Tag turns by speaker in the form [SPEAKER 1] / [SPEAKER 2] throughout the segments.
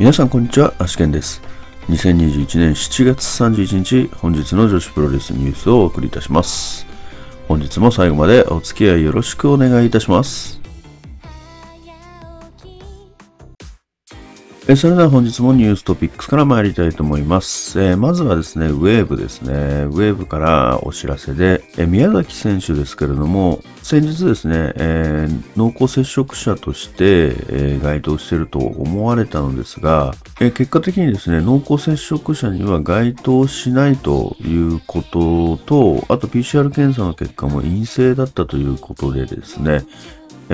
[SPEAKER 1] 皆さんこんにちは、アシケンです。2021年7月31日、本日の女子プロレスニュースをお送りいたします。本日も最後までお付き合いよろしくお願いいたします。えそれでは本日もニューストピックスから参りたいと思います。えーまずはですね、ウェーブですね。ウェーブからお知らせで、え宮崎選手ですけれども、先日ですね、えー濃厚接触者として、えー該当していると思われたのですが、え結果的にですね、濃厚接触者には該当しないということと、あと PCR 検査の結果も陰性だったということでですね、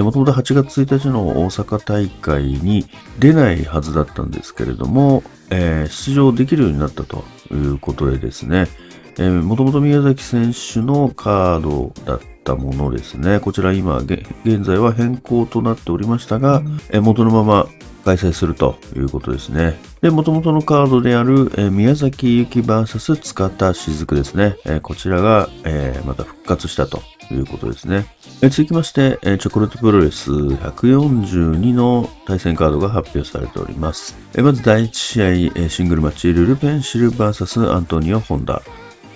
[SPEAKER 1] もともと8月1日の大阪大会に出ないはずだったんですけれども、えー出場できるようになったということでですね、もともと宮崎選手のカードだったものですね、こちら今、げ現在は変更となっておりましたが、えー元のまま開催するということですね。で、元々のカードである、えー宮崎ゆき VS 塚田雫ですね。えーこちらが、えーまた復活したとということですね。え続きまして、えチョコレートプロレス142の対戦カードが発表されております。えまず第1試合、えシングルマッチ、ルルペンシル VS アントニオ・ホンダ。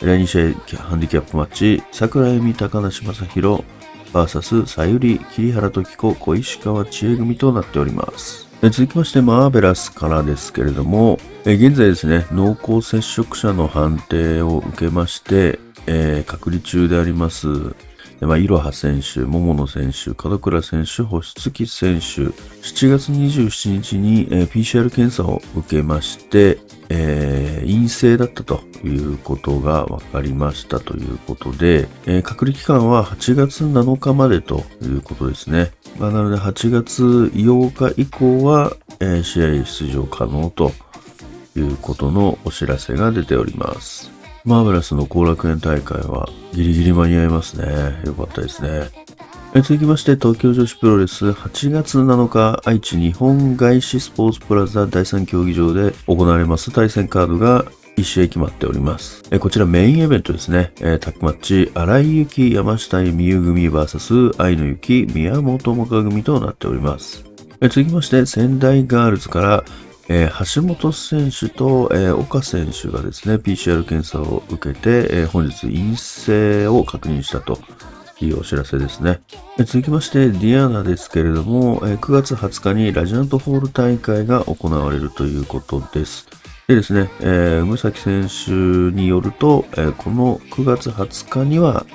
[SPEAKER 1] 第2試合、ハンディキャップマッチ、桜井美高梨正宏 VS さゆり、桐原時子、小石川知恵組となっております。続きまして、マーベラスからですけれども、現在ですね、濃厚接触者の判定を受けまして、えー隔離中であります、でまあ、いろは選手、桃野選手、門倉選手、星月選手、7月27日に、えー PCR 検査を受けまして、えー陰性だったということが分かりましたということで、えー隔離期間は8月7日までということですね。まあ、なので8月8日以降は、えー試合出場可能ということのお知らせが出ております。マーベラスの後楽園大会はギリギリ間に合いますね。よかったですね。え続きまして、東京女子プロレス8月7日、愛知日本外資スポーツプラザ第3競技場で行われます対戦カードが1試合決まっております。えこちらメインイベントですね。えタッグマッチ、荒井由紀山下美優組 VS 愛のゆき宮本もか組となっております。え続きまして、仙台ガールズから、えー橋本選手と、えー岡選手がですね、PCR 検査を受けて、えー本日陰性を確認したというお知らせですね。え続きまして、ディアナですけれども、え9月20日にラジアントホール大会が行われるということです。でですね、えー、梅崎選手によると、えこの9月20日には、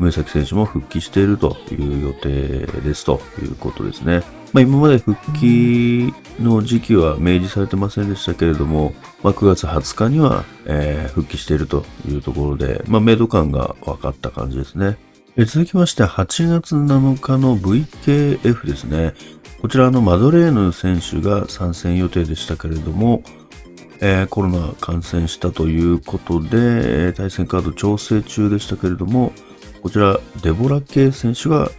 [SPEAKER 1] 梅崎選手も復帰しているという予定ですということですね。まあ、今まで復帰の時期は明示されてませんでしたけれども、まあ、9月20日には、えー復帰しているというところで、まあ、メイド感が分かった感じですね。続きまして、8月7日の VKF ですね。こちらのマドレーヌ選手が参戦予定でしたけれども、えーコロナ感染したということで、対戦カード調整中でしたけれども、こちらデボラ系選手が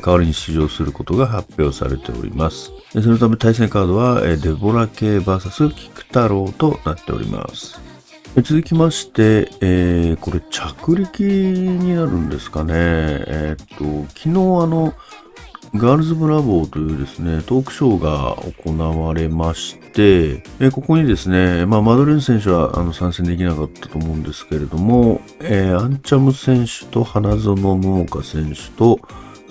[SPEAKER 1] 代わりに出場することが発表されております。そのため対戦カードはデボラ系 VS 菊太郎となっております。続きまして、えーこれ着陸になるんですかね。えーっと、昨日あの、ガールズブラボーというですね、トークショーが行われまして、えここにですね、まあ、マドレーヌ選手はあの参戦できなかったと思うんですけれども、えーアンチャム選手と花園桃岡選手と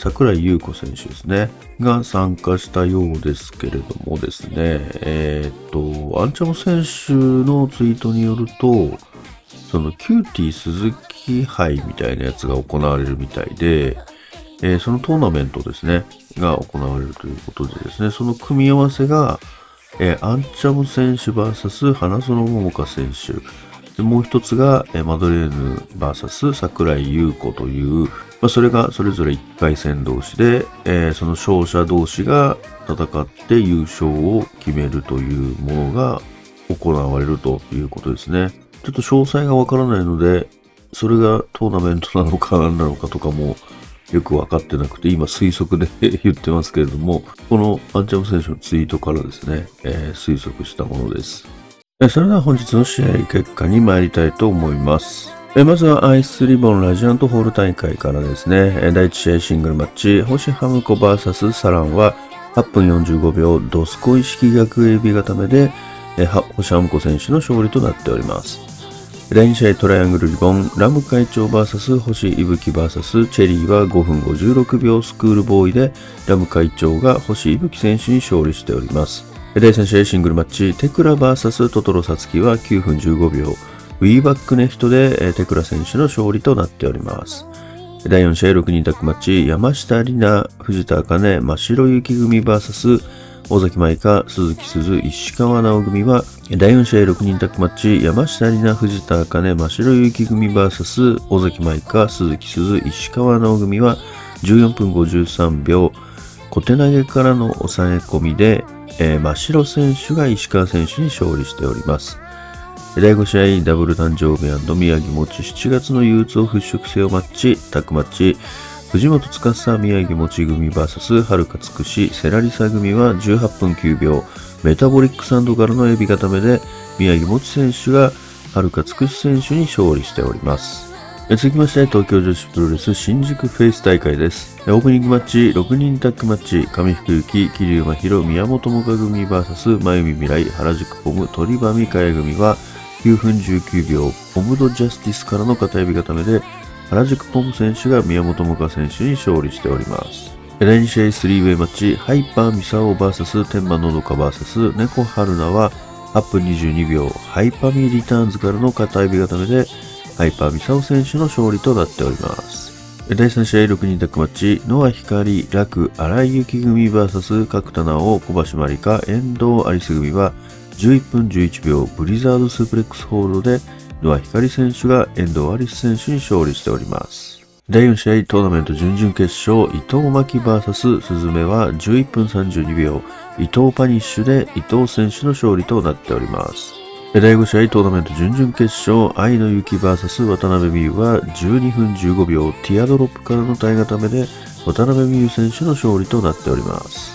[SPEAKER 1] 桜井優子選手ですね、が参加したようですけれどもですね、えーっと、アンチャム選手のツイートによると、そのキューティー鈴木杯みたいなやつが行われるみたいで、えーそのトーナメントですね、が行われるということでですね、その組み合わせが、えーアンチャム選手 VS 花園桃花選手、でもう一つが、えマドレーヌ VS 桜井優子という、まあ、それがそれぞれ1回戦同士で、えーその勝者同士が戦って優勝を決めるというものが行われるということですね。ちょっと詳細がわからないので、それがトーナメントなのか何なのかとかもよく分かってなくて、今推測で 言ってますけれども、このアンチャム選手のツイートからですね、えー推測したものです。それでは本日の試合結果に参りたいと思います。まずはアイスリボンラジアントホール大会からですね、第1試合シングルマッチ、星ハムコ VS サランは8分45秒ドスコ意識逆エビ固めで、星ハムコ選手の勝利となっております。第2試合トライアングルリボン、ラム会長 VS 星いぶき VS チェリーは5分56秒スクールボーイでラム会長が星いぶき選手に勝利しております。第3試合シングルマッチ、テクラ VS トトロサツキは9分15秒、ウィーバックネフトでテクラ選手の勝利となっております。第4試合6人タッグマッチ、山下里奈、藤田茜、真白雪組 VS 尾崎舞香、鈴木鈴、石川直組は、第4試合6人タッグマッチ、山下里奈、藤田茜、真白雪組 VS 尾崎舞香、鈴木鈴、石川直組は、14分53秒、小手投げからの抑え込みで、えー、真白選手が石川選手に勝利しております。第5試合、ダブル誕生日宮城持ち7月の憂鬱を払拭せよマッチ、タッグマッチ、藤本司宮城持ち組 VS はるかつくしセラリサ組は18分9秒、メタボリックサンドからのエビ固めで宮城持ち選手がはるかつくし選手に勝利しております。続きまして、東京女子プロレス新宿フェイス大会です。オープニングマッチ、6人タッグマッチ、上福幸、桐生真宏、宮本もか組 VS 真由美未来、原宿ポム、鳥羽美香也組は9分19秒、ポムドジャスティスからの片指固めで、原宿ポム選手が宮本もか選手に勝利しております。第2試合スリーウェイマッチ、ハイパーミサオ VS 天満のどか VS 猫春菜は8分22秒、ハイパミリターンズからの片指固めで、ハイパーミサオ選手の勝利となっております。第3試合6人タッグマッチ、ノア光、楽、荒井幸組 VS 角田直、小橋まりか、遠藤アリス組は11分11秒ブリザードスープレックスホールドでノア光選手が遠藤アリス選手に勝利しております。第4試合トーナメント準々決勝、伊藤巻 VS スズメは11分32秒、伊藤パニッシュで伊藤選手の勝利となっております。第5試合トーナメント準々決勝、愛の雪 VS 渡辺美優は12分15秒、ティアドロップからの体固めで渡辺美優選手の勝利となっております。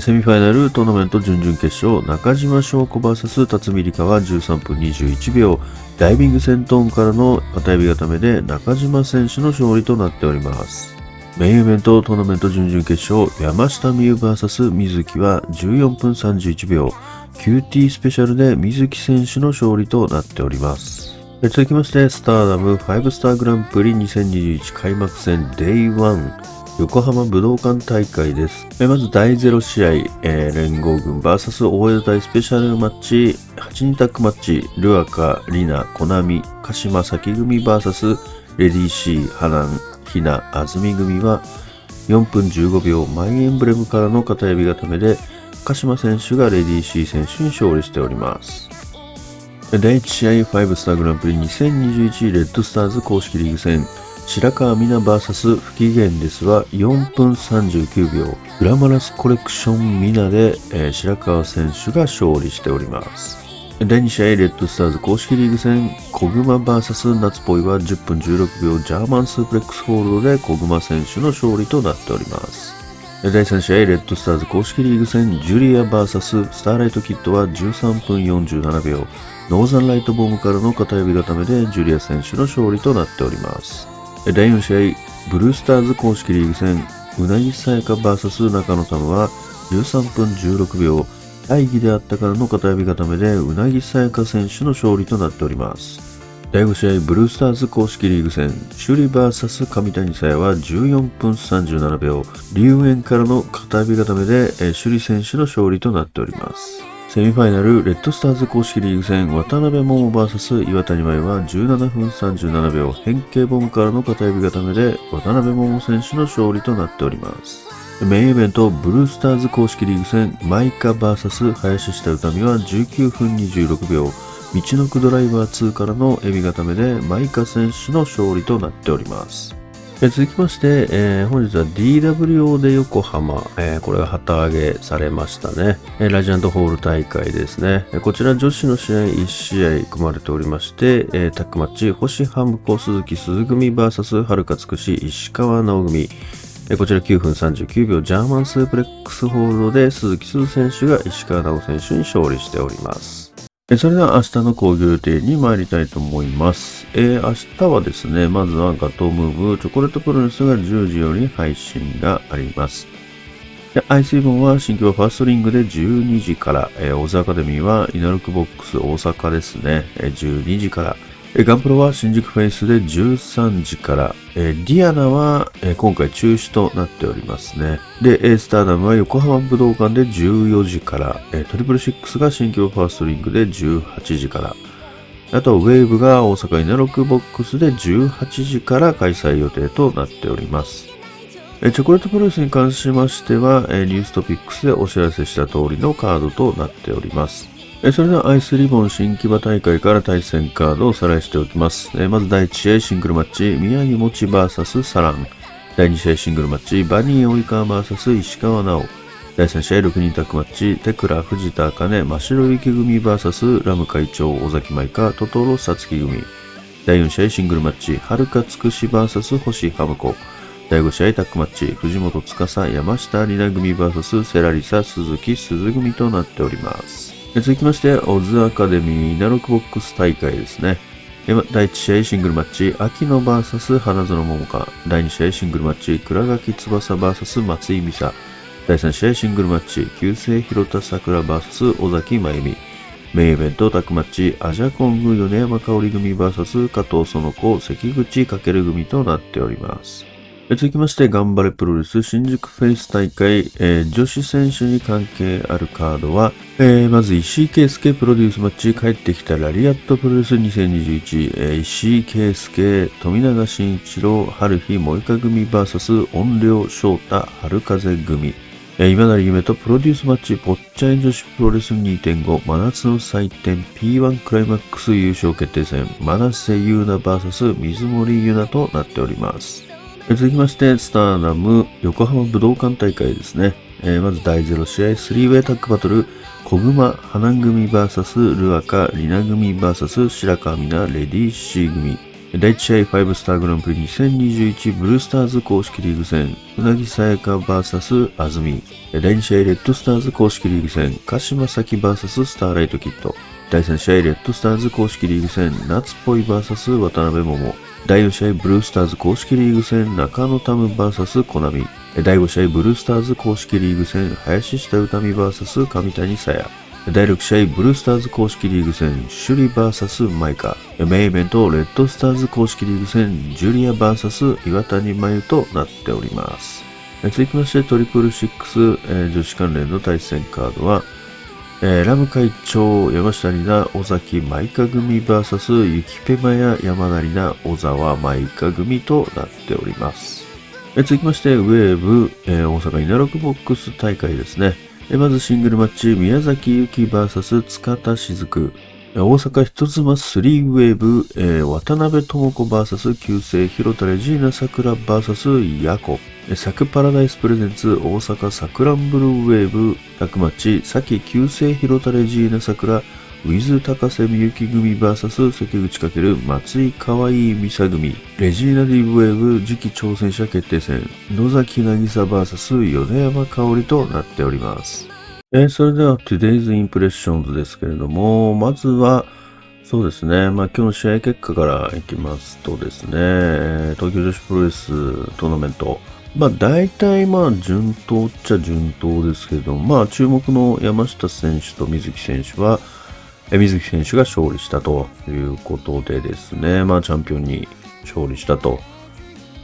[SPEAKER 1] セミファイナルトーナメント準々決勝、中島翔子 VS 辰巳梨花は13分21秒、ダイビング戦闘からの片指固めで中島選手の勝利となっております。メインイベントトーナメント準々決勝、山下美優 VS 水木は14分31秒、QT スペシャルで水木選手の勝利となっております。続きまして、スターダム5スターグランプリ2021開幕戦 Day1 横浜武道館大会です。まず第0試合、えー、連合軍 VS 大江戸大スペシャルマッチ、8人タッグマッチ、ルアカ、リナ、コナミ、鹿島崎組 VS レディーシー、ハナン、ヒナ、アズミ組は4分15秒マイエンブレムからの片指固めで鹿島選手がレディー C 選手に勝利しております。第1試合5スターグランプリ2021レッドスターズ公式リーグ戦白川美奈 VS 不機嫌ですは4分39秒グラマラスコレクションミナで、えー、白川選手が勝利しております。第2試合レッドスターズ公式リーグ戦小熊 VS 夏ポイは10分16秒ジャーマンスープレックスホールドで小熊選手の勝利となっております。第3試合、レッドスターズ公式リーグ戦、ジュリア VS スターライトキッドは13分47秒、ノーザンライトボムからの片指固めでジュリア選手の勝利となっております。第4試合、ブルースターズ公式リーグ戦、うなぎさやか VS 中野玉は13分16秒、大義であったからの片指固めでうなぎさやか選手の勝利となっております。第5試合ブルースターズ公式リーグ戦首里 VS 上谷沙耶は14分37秒龍炎からの片指固めで首里選手の勝利となっております。セミファイナルレッドスターズ公式リーグ戦渡辺桃 VS 岩谷舞は17分37秒変形ボムからの片指固めで渡辺桃選手の勝利となっております。メインイベント、ブルースターズ公式リーグ戦、マイカ VS 林下歌美は19分26秒、道のくドライバー2からのエビ固めでマイカ選手の勝利となっております。え続きまして、えー、本日は DWO で横浜、えー、これが旗揚げされましたね、えー、ラジアントホール大会ですね、えこちら女子の試合1試合組まれておりまして、えタックマッチ星ハムコ鈴木鈴組 VS はるかつくし石川直組こちら9分39秒ジャーマンスープレックスホールドで鈴季すず選手が石川奈青選手に勝利しております。それでは明日の興行予定に参りたいと思います。えー、明日はですね、まずはガトームーブチョコレートプロレスが10時より配信があります。で、アイスリボンは新木場ファーストリングで12時から、えー、オズアカデミーはイナロクボックス大阪ですね、えー、12時から、ガンプロは新宿フェイスで13時から、えー、ディアナは、えー、今回中止となっておりますね。で、えー、スターダムは横浜武道館で14時から、えー、トリプルシックスが新木場ファーストリングで18時から、あと、ウェーブが大阪イナロックボックスで18時から開催予定となっております。チョコレートプロレスに関しましては、ニューストピックスでお知らせした通りのカードとなっております。それではアイスリボン新木場大会から対戦カードをおさらいしておきます。まず第1試合シングルマッチ、宮城もち VS サラン。第2試合シングルマッチ、バニー及川 VS 石川直。第3試合6人タッグマッチ、テクラ、藤田茜、真白雪組 VS ラム会長、尾崎舞香、トトロ、さつき組。第4試合シングルマッチ、はるかつくし VS 星ハムコ。第5試合タッグマッチ、藤本司、山下里奈組 VS セラリサ、鈴木鈴組となっております。続きまして、オズアカデミーナロックボックス大会ですね。第1試合シングルマッチ、秋野 VS 花園桃香。第2試合シングルマッチ、倉垣翼 VS 松井美沙。第3試合シングルマッチ、旧姓広田桜 VS 尾崎真由美。メインイベントタッグマッチ、アジャコング米山香織組 VS 加藤園子関口かける組となっております。続きまして、頑張れプロレス新宿フェイス大会、えー、女子選手に関係あるカードは、えー、まず石井圭介プロデュースマッチ帰ってきたラリアットプロレス2021、えー、石井圭介、富永慎一郎、春日萌香組 VS 音量翔太春風組。えー、今成夢とプロデュースマッチ、ぽっちゃい女子プロレス2.5真夏の祭典 P1 クライマックス優勝決定戦、真瀬優奈 VS 水森優奈となっております。続きまして、スターダム横浜武道館大会ですね。えー、まず第0試合、3ウェイタックバトル、小熊花組 VS ルアカリナ組 VS 白川美奈レディーシー組。第1試合5スターグランプリ2021ブルースターズ公式リーグ戦、うなぎさやか VS あずみ。第2試合レッドスターズ公式リーグ戦、鹿島咲 VS スターライトキット。第3試合レッドスターズ公式リーグ戦、夏っぽい VS 渡辺桃。第4試合ブルースターズ公式リーグ戦中野タム VS コナミ。第5試合ブルースターズ公式リーグ戦林下歌美 VS 上谷さや。第6試合ブルースターズ公式リーグ戦首里 VS マイカ。メインイベントレッドスターズ公式リーグ戦ジュリア VS 岩谷真由となっております。続きましてトリプルシックス、女子関連の対戦カードはえー、ラム会長、山下里奈、尾崎舞香組 VS ゆきぺまや山成奈、小沢舞香組となっております。えー、続きまして、ウェーブ、えー、大阪稲六ボックス大会ですね。えー、まずシングルマッチ、宮崎ゆき VS 塚田雫。大阪一つまスリーウェーブ、えー、渡辺智子 VS 旧姓広田レジーナ桜 VS ヤコ。サクパラダイスプレゼンツ大阪サクランブルウェーブタクマッチ、さき旧姓広田レジーナ桜、ウィズ高瀬みゆき組 VS 関口かける松井かわいいミサ組、レジーナディブウェーブ次期挑戦者決定戦、野崎渚 VS 米山香織となっております。えー、それでは Today's Impressions ですけれども、まずは、そうですね。まあ今日の試合結果からいきますとですね、東京女子プロレストーナメント、まあ大体まあ順当っちゃ順当ですけど、まあ注目の山下選手と水木選手は、え水木選手が勝利したということでですね、まあチャンピオンに勝利したと。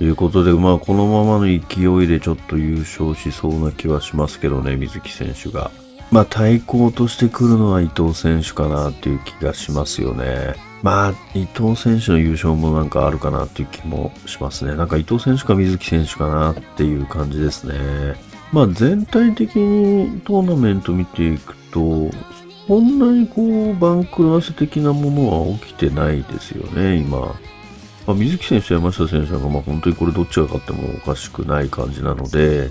[SPEAKER 1] いうことで、まあこのままの勢いでちょっと優勝しそうな気はしますけどね、水木選手が。まあ対抗としてくるのは伊藤選手かなっていう気がしますよね。まあ、伊藤選手の優勝もなんかあるかなっていう気もしますね。なんか伊藤選手か水木選手かなっていう感じですね。まあ全体的にトーナメント見ていくと、そんなにこう、番狂わせ的なものは起きてないですよね、今。まあ、水木選手、山下選手なんか、まあ本当にこれどっちが勝ってもおかしくない感じなので、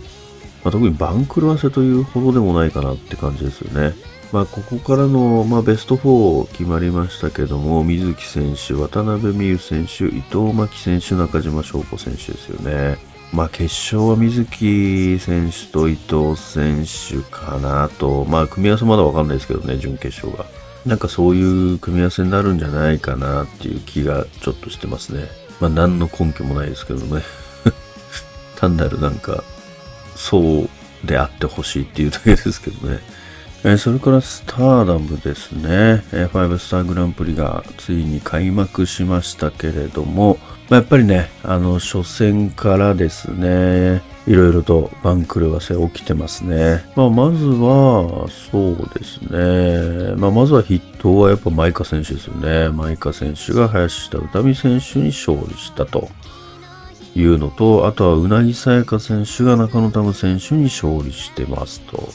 [SPEAKER 1] まあ、特に番狂わせというほどでもないかなって感じですよね。まあ、ここからの、まあ、ベスト4決まりましたけども、水木選手、渡辺美優選手、伊藤真希選手、中島翔子選手ですよね。まあ、決勝は水木選手と伊藤選手かなと、まあ、組み合わせまだわかんないですけどね、準決勝が。なんかそういう組み合わせになるんじゃないかなっていう気がちょっとしてますね。まあ、何の根拠もないですけどね。単なるなんか、そうであってほしいっていうだけですけどね。え、それからスターダムですね。え、5スターグランプリがついに開幕しましたけれども、まあ、やっぱりね、あの、初戦からですね、いろいろと番狂わせ起きてますね。まあ、まずは、そうですね。まあ、まずは筆頭はやっぱマイカ選手ですよね。マイカ選手が林下歌美選手に勝利したというのと、あとはうなぎさやか選手が中野タム選手に勝利してますと。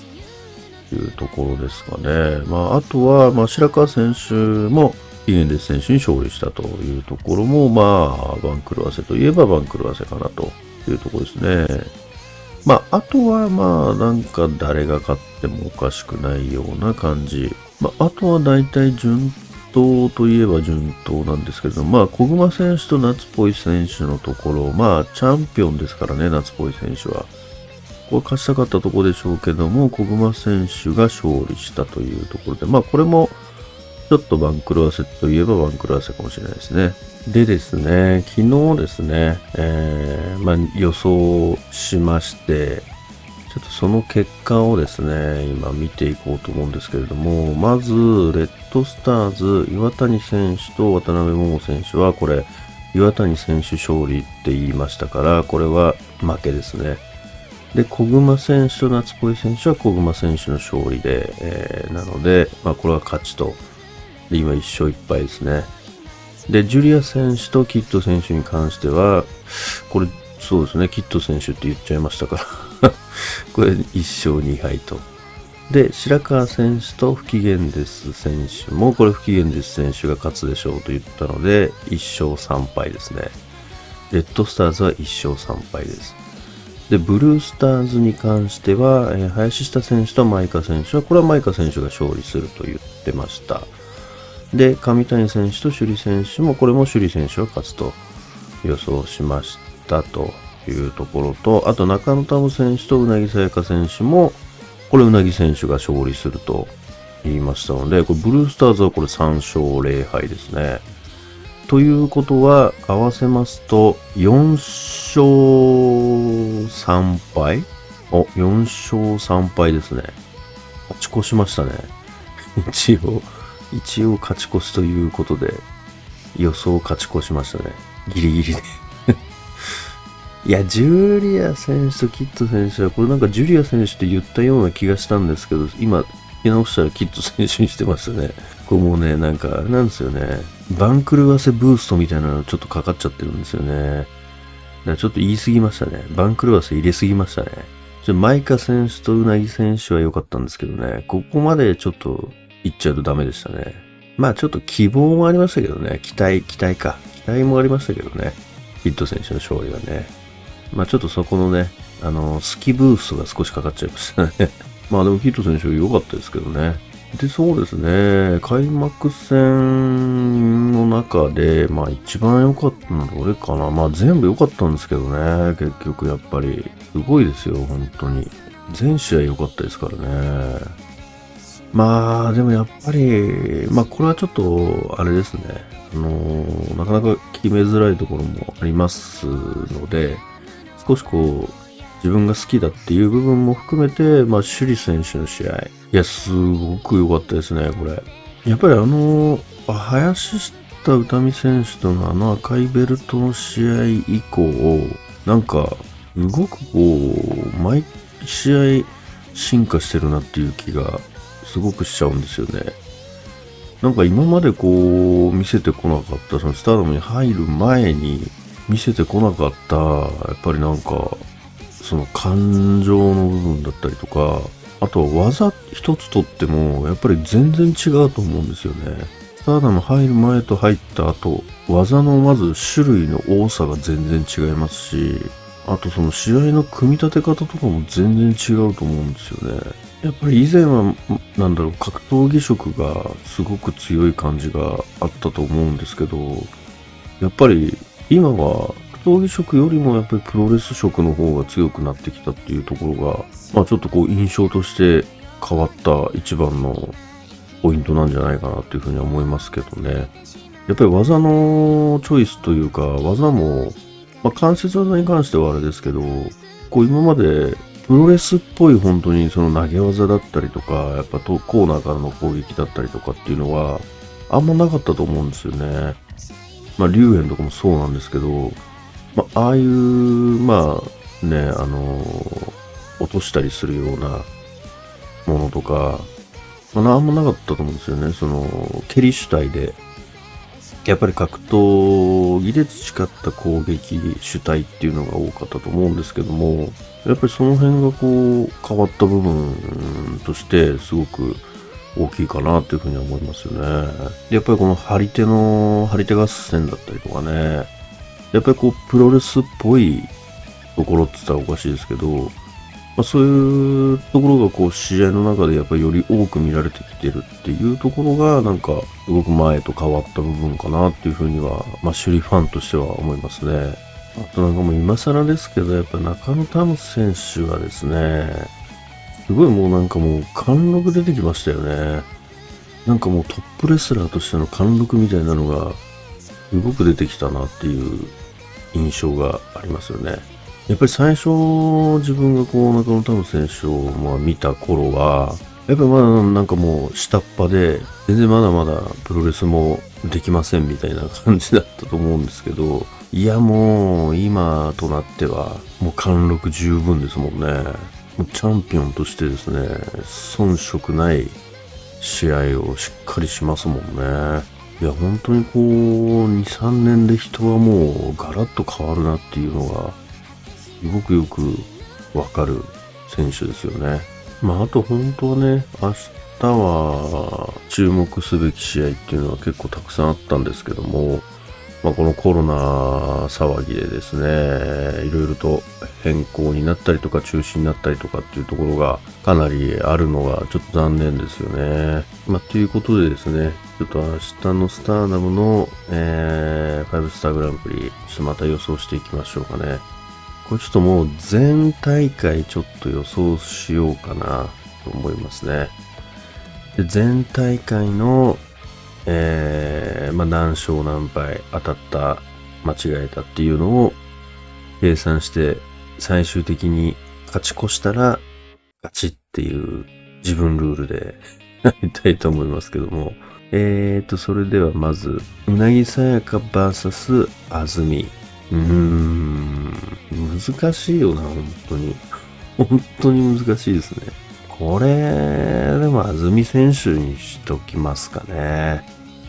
[SPEAKER 1] いうところですかね。まあ、あとは、まあ、白川選手も、イゲンデス選手に勝利したというところも、まあ、番狂わせといえば番狂わせかなというところですね。まあ、あとは、まあ、なんか誰が勝ってもおかしくないような感じ。まあ、あとは大体順当といえば順当なんですけれども、まあ、小熊選手と夏っぽい選手のところ、まあ、チャンピオンですからね、夏っぽい選手は。これ勝ちたかったところでしょうけども、小熊選手が勝利したというところで、まあこれもちょっと番狂わせといえば番狂わせかもしれないですね。でですね、昨日ですね、えー、まあ、予想しまして、ちょっとその結果をですね、今見ていこうと思うんですけれども、まず、レッドスターズ、岩谷選手と渡辺桃選手は、これ、岩谷選手勝利って言いましたから、これは負けですね。で、小熊選手と夏っぽい選手は小熊選手の勝利で、えー、なので、まあ、これは勝ちと。で、今1勝1敗ですね。で、ジュリア選手とキット選手に関しては、これ、そうですね、キット選手って言っちゃいましたから これ1勝2敗と。で、白川選手と不機嫌です選手も、これ不機嫌です選手が勝つでしょうと言ったので、1勝3敗ですね。レッドスターズは1勝3敗です。で、ブルースターズに関しては、えー、林下選手とマイカ選手は、これはマイカ選手が勝利すると言ってました。で、上谷選手と首里選手も、これも首里選手が勝つと予想しましたというところと、あと中野タム選手とうなぎさやか選手も、これうなぎ選手が勝利すると言いましたので、これブルースターズはこれ3勝0敗ですね。ということは、合わせますと、4勝3敗？お、4勝3敗ですね。勝ち越しましたね。一応、一応勝ち越しということで、予想勝ち越しましたね。ギリギリで いや、ジュリア選手とキット選手は、これなんかジュリア選手って言ったような気がしたんですけど、今、見直したらキット選手にしてましたね。これもうね、なんかあれなんですよね。番狂わせブーストみたいなのちょっとかかっちゃってるんですよね。だからちょっと言い過ぎましたね。番狂わせ入れすぎましたね。ちょマイカ選手とうなぎ選手は良かったんですけどね。ここまでちょっと行っちゃうとダメでしたね。まあちょっと希望もありましたけどね。期待、期待か。期待もありましたけどね。ヒット選手の勝利はね。まあちょっとそこのね、あの、スキブーストが少しかかっちゃいましたね。まあでもヒット選手良かったですけどね。で、そうですね。開幕戦の中で、まあ一番良かったのはどれかな。まあ全部良かったんですけどね。結局やっぱり。すごいですよ、本当に。全試合良かったですからね。まあ、でもやっぱり、まあこれはちょっと、あれですね。あの、なかなか決めづらいところもありますので、少しこう、自分が好きだっていう部分も含めて、まあ、首里選手の試合。いや、すごく良かったですね、これ。やっぱりあの、林下歌美選手とのあの赤いベルトの試合以降、なんか、すごくこう、毎試合進化してるなっていう気がすごくしちゃうんですよね。なんか今までこう見せてこなかった、そのスターダムに入る前に見せてこなかった、やっぱりなんかその感情の部分だったりとか、あとは技一つとっても、やっぱり全然違うと思うんですよね。スターダム入る前と入った後、技のまず種類の多さが全然違いますし、あとその試合の組み立て方とかも全然違うと思うんですよね。やっぱり以前は、なんだろう、格闘技色がすごく強い感じがあったと思うんですけど、やっぱり今は格闘技色よりもやっぱりプロレス色の方が強くなってきたっていうところが、まあちょっとこう印象として変わった一番のポイントなんじゃないかなっていうふうには思いますけどね。やっぱり技のチョイスというか、技も、まあ関節技に関してはあれですけど、こう今までプロレスっぽい本当にその投げ技だったりとか、やっぱコーナーからの攻撃だったりとかっていうのは、あんまなかったと思うんですよね。まあ、竜炎とかもそうなんですけど、まあ、ああいう、まあ、ね、あの、落としたりするようなものとか、まあ、なんもなかったと思うんですよね。その、蹴り主体で、やっぱり格闘技で培った攻撃主体っていうのが多かったと思うんですけども、やっぱりその辺がこう変わった部分としてすごく大きいかなというふうに思いますよね。やっぱりこの張り手の、張り手合戦だったりとかね、やっぱりこうプロレスっぽいところって言ったらおかしいですけど、まあ、そういうところがこう試合の中でやっぱりより多く見られてきてるっていうところがなんかすごく前と変わった部分かなっていうふうには、まあ、首里ファンとしては思いますね。あとなんかもう今更ですけど、やっぱ中野タム選手がですね、すごいもうなんかもう貫禄出てきましたよね。なんかもうトップレスラーとしての貫禄みたいなのがすごく出てきたなっていう印象がありますよね。やっぱり最初自分がこう中野タム選手をまあ見た頃は、やっぱりまだなんかもう下っ端で、全然まだまだプロレスもできませんみたいな感じだったと思うんですけど、いやもう今となってはもう貫禄十分ですもんね。もうチャンピオンとしてですね、遜色ない試合をしっかりしますもんね。いや、本当にこう、2、3年で人はもうガラッと変わるなっていうのがごくよくわかる選手ですよね。まあ、あと本当はね、明日は注目すべき試合っていうのは結構たくさんあったんですけども、まあ、このコロナ騒ぎでですね、いろいろと変更になったりとか中止になったりとかっていうところがかなりあるのがちょっと残念ですよね。まあ、ということでですね、ちょっと明日のスターダムの、えー、5スターグランプリ、ちょっとまた予想していきましょうかね。これちょっともう全大会ちょっと予想しようかなと思いますね。で全大会の、えー、まあ、何勝何敗当たった、間違えたっていうのを計算して最終的に勝ち越したら勝ちっていう自分ルールでやりたいと思いますけども。えーと、それではまず、うなぎさやか VS あずみ。うーん、難しいよな、本当に。本当に難しいですね。これ、でも、安住選手にしときますかね。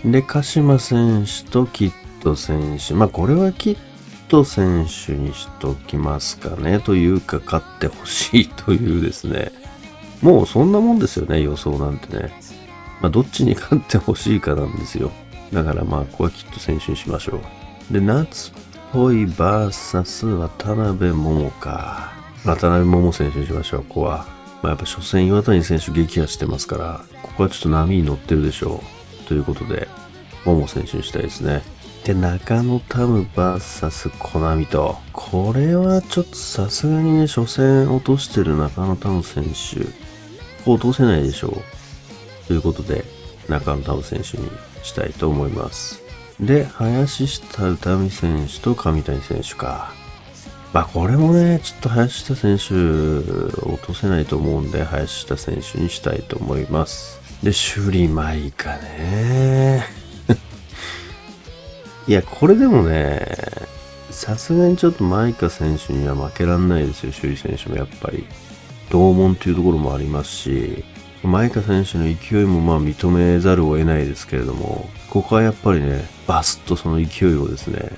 [SPEAKER 1] で、鹿島選手とキット選手。まあ、これはキット選手にしときますかね。というか、勝ってほしいというですね。もうそんなもんですよね、予想なんてね。まあ、どっちに勝ってほしいかなんですよ。だからまあ、ここはキット選手にしましょう。で、夏ホイバーサス渡辺桃か。渡辺桃選手にしましょう、ここは。まあ、やっぱ初戦岩谷選手撃破してますから、ここはちょっと波に乗ってるでしょう。ということで、桃選手にしたいですね。で、中野タムバーサスコナミと。これはちょっとさすがにね、初戦落としてる中野タム選手、こう落とせないでしょう。ということで、中野タム選手にしたいと思います。で、林下歌美選手と上谷選手か。まあこれもね、ちょっと林下選手落とせないと思うんで、林下選手にしたいと思います。で、首里舞かね。いや、これでもね、さすがにちょっとマイカ選手には負けらんないですよ、首里選手もやっぱり。同門っていうところもありますし、マイカ選手の勢いもまあ認めざるを得ないですけれども、ここはやっぱりね、バスッとその勢いをですね、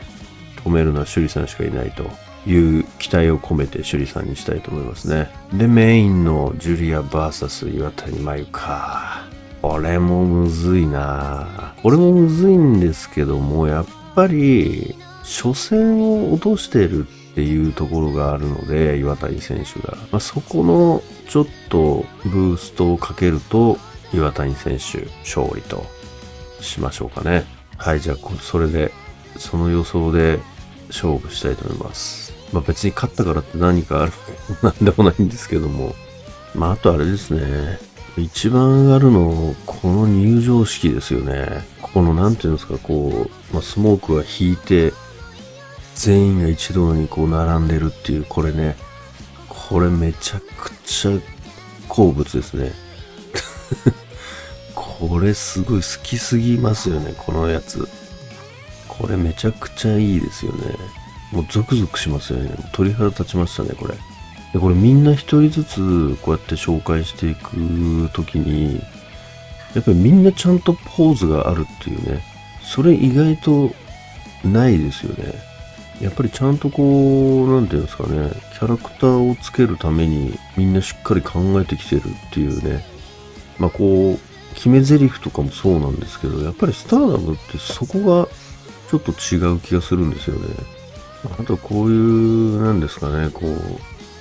[SPEAKER 1] 止めるのは趣里さんしかいないという期待を込めて趣里さんにしたいと思いますね。で、メインのジュリア VS 岩谷真由か。これもむずいなこれもむずいんですけども、やっぱり、初戦を落としてるっていうところがあるので、岩谷選手が。まあ、そこのちょっとブーストをかけると、岩谷選手勝利としましょうかね。はい、じゃあ、それで、その予想で勝負したいと思います。まあ別に勝ったからって何かある、なんでもないんですけども。まああとあれですね。一番上がるの、この入場式ですよね。ここのなんていうんですか、こう、まあ、スモークが引いて、全員が一堂にこう並んでるっていう、これね。これめちゃくちゃ好物ですね。これすごい好きすぎますよね、このやつ。これめちゃくちゃいいですよね。もうゾクゾクしますよね。鳥肌立ちましたね、これ。で、これみんな一人ずつこうやって紹介していくときに、やっぱりみんなちゃんとポーズがあるっていうね。それ意外とないですよね。やっぱりちゃんとこう、なんていうんですかね、キャラクターをつけるためにみんなしっかり考えてきてるっていうね。まあこう、決め台詞とかもそうなんですけど、やっぱりスターダムってそこがちょっと違う気がするんですよね。あとこういう、なんですかね、こう、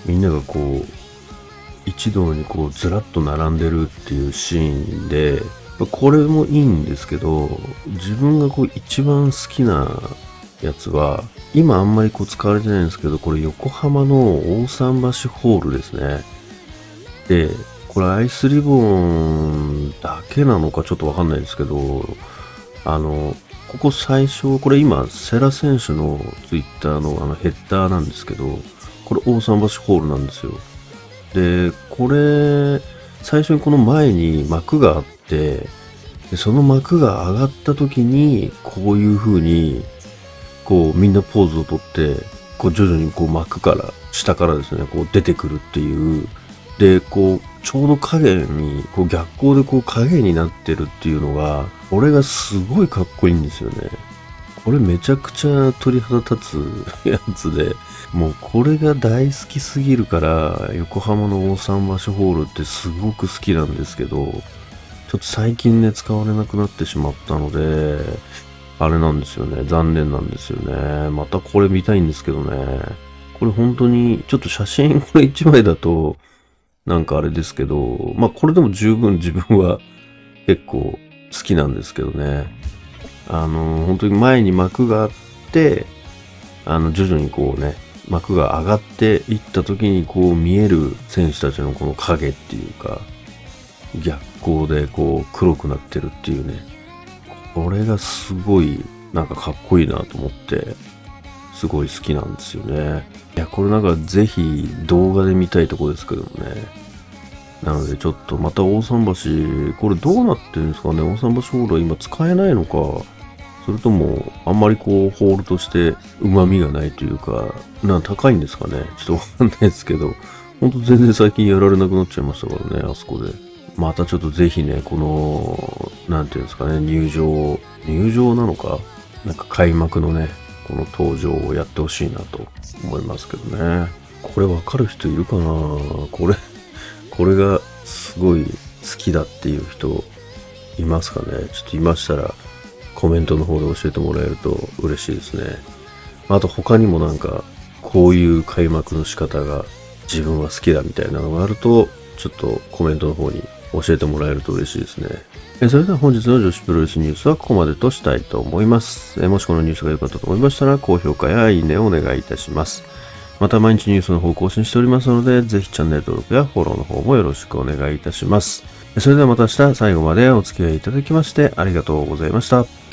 [SPEAKER 1] みんながこう、一堂にこうずらっと並んでるっていうシーンで、これもいいんですけど、自分がこう一番好きなやつは、今あんまりこう使われてないんですけど、これ横浜の大桟橋ホールですね。で、これアイスリボンだけなのかちょっとわかんないですけど、あの、ここ最初、これ今、セラ選手のツイッターのあのヘッダーなんですけど、これ大桟橋ホールなんですよ。で、これ、最初にこの前に幕があって、でその幕が上がった時に、こういう風に、こうみんなポーズをとって、こう徐々にこう幕から、下からですね、こう出てくるっていう、で、こう、ちょうど影に、こう逆光でこう影になってるっていうのが、これがすごいかっこいいんですよね。これめちゃくちゃ鳥肌立つやつで、もうこれが大好きすぎるから、横浜の大桟橋ホールってすごく好きなんですけど、ちょっと最近ね、使われなくなってしまったので、あれなんですよね。残念なんですよね。またこれ見たいんですけどね。これ本当に、ちょっと写真これ1枚だと、なんかあれですけど、まあこれでも十分自分は結構好きなんですけどね。あの、本当に前に幕があって、あの、徐々にこうね、幕が上がっていった時にこう見える選手たちのこの影っていうか、逆光でこう黒くなってるっていうね。これがすごいなんかかっこいいなと思って、すごい好きなんですよね。いや、これなんかぜひ動画で見たいとこですけどもね。なのでちょっとまた大桟橋、これどうなってるんですかね大桟橋ホールは今使えないのか、それともあんまりこうホールとして旨味がないというか、な高いんですかねちょっとわかんないですけど、ほんと全然最近やられなくなっちゃいましたからね、あそこで。またちょっとぜひね、この、なんていうんですかね、入場、入場なのかなんか開幕のね、この登場をやってほしいなと思いますけどね。これわかる人いるかな？これ、これがすごい好きだっていう人いますかね？ちょっといましたらコメントの方で教えてもらえると嬉しいですね。あと他にもなんかこういう開幕の仕方が自分は好きだみたいなのがあるとちょっとコメントの方に教えてもらえると嬉しいですね。えそれでは本日の女子プロレスニュースはここまでとしたいと思います。えもしこのニュースが良かったと思いましたら高評価やいいねをお願いいたします。また毎日ニュースの方更新しておりますので、ぜひチャンネル登録やフォローの方もよろしくお願いいたします。それではまた明日最後までお付き合いいただきましてありがとうございました。